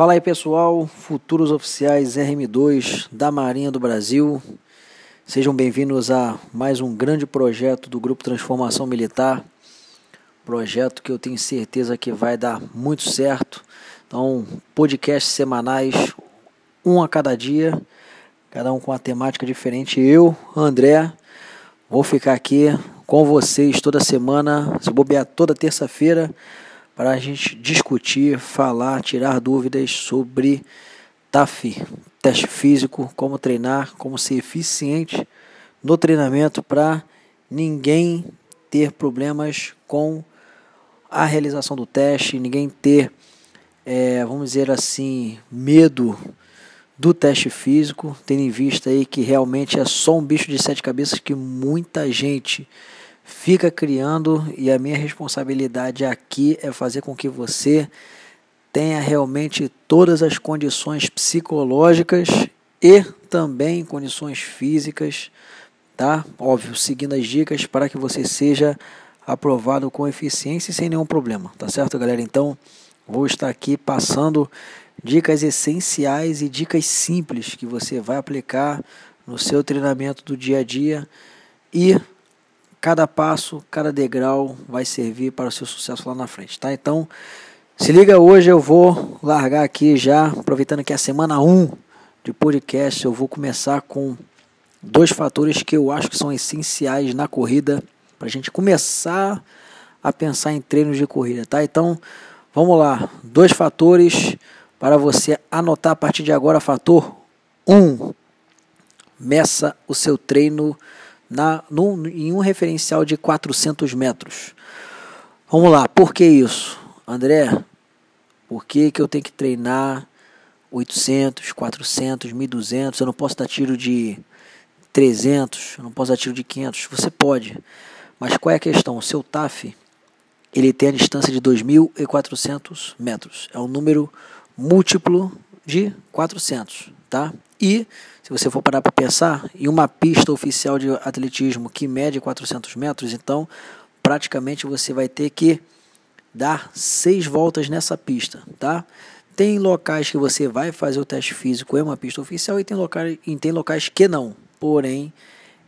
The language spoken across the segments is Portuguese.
Fala aí pessoal, futuros oficiais RM2 da Marinha do Brasil. Sejam bem-vindos a mais um grande projeto do Grupo Transformação Militar. Projeto que eu tenho certeza que vai dar muito certo. Então, podcasts semanais, um a cada dia, cada um com uma temática diferente. Eu, André, vou ficar aqui com vocês toda semana, se bobear toda terça-feira para a gente discutir, falar, tirar dúvidas sobre TAF, teste físico, como treinar, como ser eficiente no treinamento para ninguém ter problemas com a realização do teste, ninguém ter, é, vamos dizer assim, medo do teste físico, tendo em vista aí que realmente é só um bicho de sete cabeças que muita gente fica criando e a minha responsabilidade aqui é fazer com que você tenha realmente todas as condições psicológicas e também condições físicas, tá? Óbvio, seguindo as dicas para que você seja aprovado com eficiência e sem nenhum problema, tá certo, galera? Então, vou estar aqui passando dicas essenciais e dicas simples que você vai aplicar no seu treinamento do dia a dia e cada passo, cada degrau vai servir para o seu sucesso lá na frente, tá? Então, se liga hoje, eu vou largar aqui já, aproveitando que é a semana 1 de podcast, eu vou começar com dois fatores que eu acho que são essenciais na corrida para a gente começar a pensar em treinos de corrida, tá? Então, vamos lá, dois fatores para você anotar a partir de agora. Fator 1, um, meça o seu treino na, num, em um referencial de 400 metros. Vamos lá, por que isso? André, por que, que eu tenho que treinar 800, 400, 1200? Eu não posso dar tiro de 300, eu não posso dar tiro de 500. Você pode, mas qual é a questão? O seu TAF ele tem a distância de 2.400 metros. É um número múltiplo de 400, tá? E se você for parar para pensar, em uma pista oficial de atletismo que mede 400 metros, então praticamente você vai ter que dar seis voltas nessa pista, tá? Tem locais que você vai fazer o teste físico em uma pista oficial e tem locais, e tem locais que não. Porém,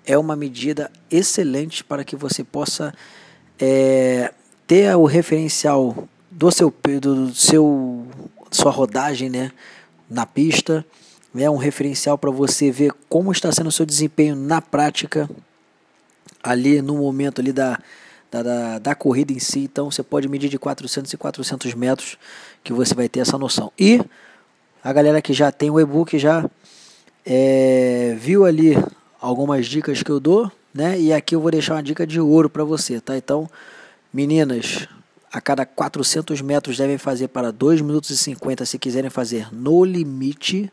é uma medida excelente para que você possa é, ter o referencial do seu, do seu sua rodagem, né, na pista é um referencial para você ver como está sendo o seu desempenho na prática, ali no momento ali da, da, da, da, corrida em si. Então você pode medir de 400 e 400 metros que você vai ter essa noção. E a galera que já tem o e-book já é, viu ali algumas dicas que eu dou, né? E aqui eu vou deixar uma dica de ouro para você, tá? Então, meninas, a cada 400 metros devem fazer para 2 minutos e 50 se quiserem fazer no limite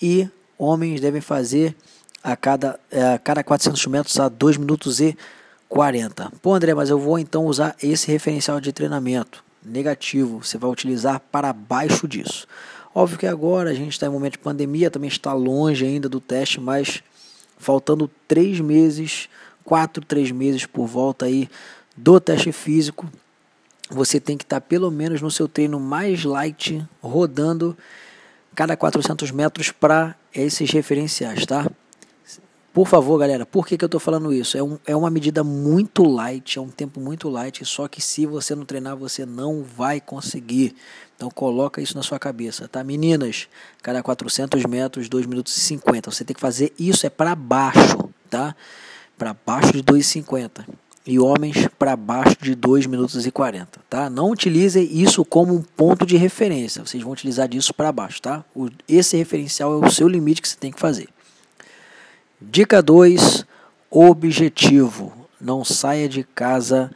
e homens devem fazer a cada, é, a cada 400 metros a 2 minutos e 40. Pô, André, mas eu vou então usar esse referencial de treinamento negativo. Você vai utilizar para baixo disso. Óbvio que agora a gente está em momento de pandemia, também está longe ainda do teste, mas faltando três meses, quatro, três meses por volta aí do teste físico, você tem que estar tá pelo menos no seu treino mais light, rodando cada 400 metros para esses referenciais, tá? Por favor, galera, por que, que eu estou falando isso? É, um, é uma medida muito light, é um tempo muito light, só que se você não treinar, você não vai conseguir. Então coloca isso na sua cabeça, tá? Meninas, cada 400 metros, 2 minutos e 50. Você tem que fazer isso, é para baixo, tá? Para baixo de 2,50 e homens para baixo de 2 minutos e 40, tá? Não utilize isso como um ponto de referência, vocês vão utilizar disso para baixo, tá? O, esse referencial é o seu limite que você tem que fazer. Dica 2, objetivo. Não saia de casa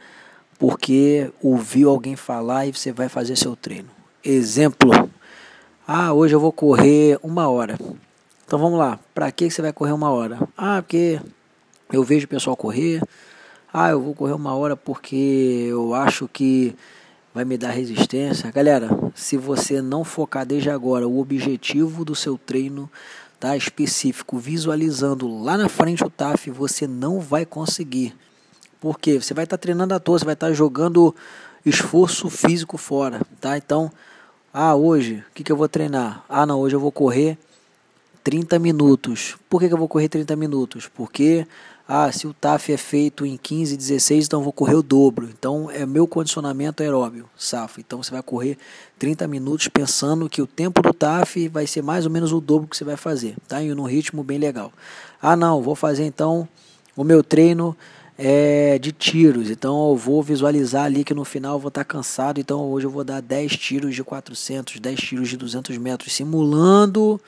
porque ouviu alguém falar e você vai fazer seu treino. Exemplo, ah, hoje eu vou correr uma hora. Então vamos lá, para que você vai correr uma hora? Ah, porque eu vejo o pessoal correr, ah, eu vou correr uma hora porque eu acho que vai me dar resistência. Galera, se você não focar desde agora o objetivo do seu treino, tá específico, visualizando lá na frente o TAF, você não vai conseguir. Porque você vai estar tá treinando à toa, você vai estar tá jogando esforço físico fora, tá? Então, Ah, hoje, o que, que eu vou treinar? Ah, não, hoje eu vou correr 30 minutos. Por que, que eu vou correr 30 minutos? Porque ah, se o TAF é feito em 15, 16, então vou correr o dobro. Então é meu condicionamento aeróbio, SAF. Então você vai correr 30 minutos pensando que o tempo do TAF vai ser mais ou menos o dobro que você vai fazer, tá? E num ritmo bem legal. Ah, não, vou fazer então o meu treino é de tiros. Então eu vou visualizar ali que no final eu vou estar cansado. Então hoje eu vou dar 10 tiros de 400, 10 tiros de 200 metros, simulando,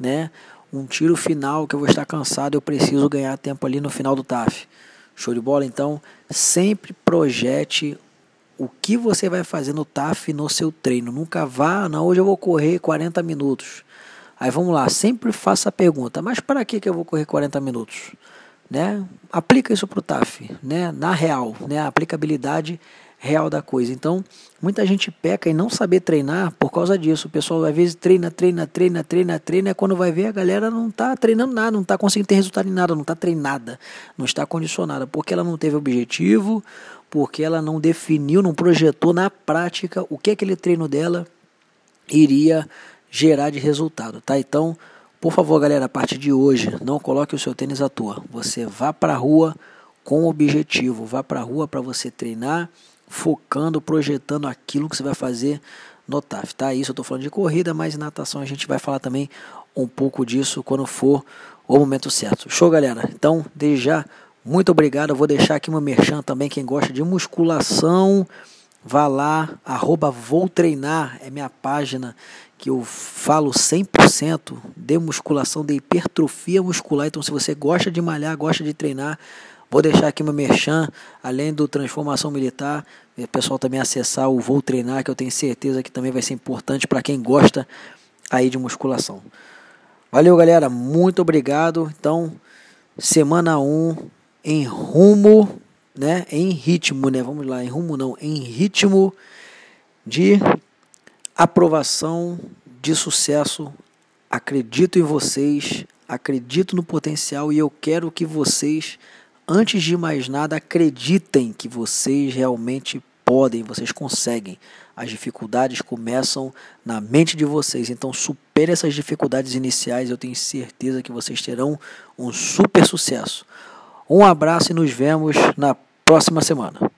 né? Um tiro final que eu vou estar cansado, eu preciso ganhar tempo ali no final do TAF. Show de bola? Então, sempre projete o que você vai fazer no TAF no seu treino. Nunca vá, não, hoje eu vou correr 40 minutos. Aí vamos lá, sempre faça a pergunta, mas para que, que eu vou correr 40 minutos? Né? Aplica isso para o TAF, né? na real, né? a aplicabilidade real da coisa. Então, muita gente peca em não saber treinar por causa disso. O pessoal às vezes treina, treina, treina, treina, treina, quando vai ver a galera não está treinando nada, não está conseguindo ter resultado em nada, não está treinada, não está condicionada, porque ela não teve objetivo, porque ela não definiu, não projetou na prática o que aquele treino dela iria gerar de resultado, tá? Então, por favor, galera, a partir de hoje, não coloque o seu tênis à toa. Você vá para a rua com objetivo, vá para a rua para você treinar focando, projetando aquilo que você vai fazer no TAF, tá? Isso eu estou falando de corrida, mas natação a gente vai falar também um pouco disso quando for o momento certo. Show, galera? Então, desde já, muito obrigado. Eu vou deixar aqui uma merchan também, quem gosta de musculação, vá lá, arroba vou treinar, é minha página que eu falo 100% de musculação, de hipertrofia muscular. Então, se você gosta de malhar, gosta de treinar, Vou deixar aqui meu merchan, além do Transformação Militar, o pessoal também acessar o Vou Treinar, que eu tenho certeza que também vai ser importante para quem gosta aí de musculação. Valeu, galera, muito obrigado. Então, semana 1 em rumo, né, em ritmo, né, vamos lá, em rumo não, em ritmo de aprovação, de sucesso. Acredito em vocês, acredito no potencial e eu quero que vocês Antes de mais nada, acreditem que vocês realmente podem, vocês conseguem. As dificuldades começam na mente de vocês, então supere essas dificuldades iniciais. Eu tenho certeza que vocês terão um super sucesso. Um abraço e nos vemos na próxima semana.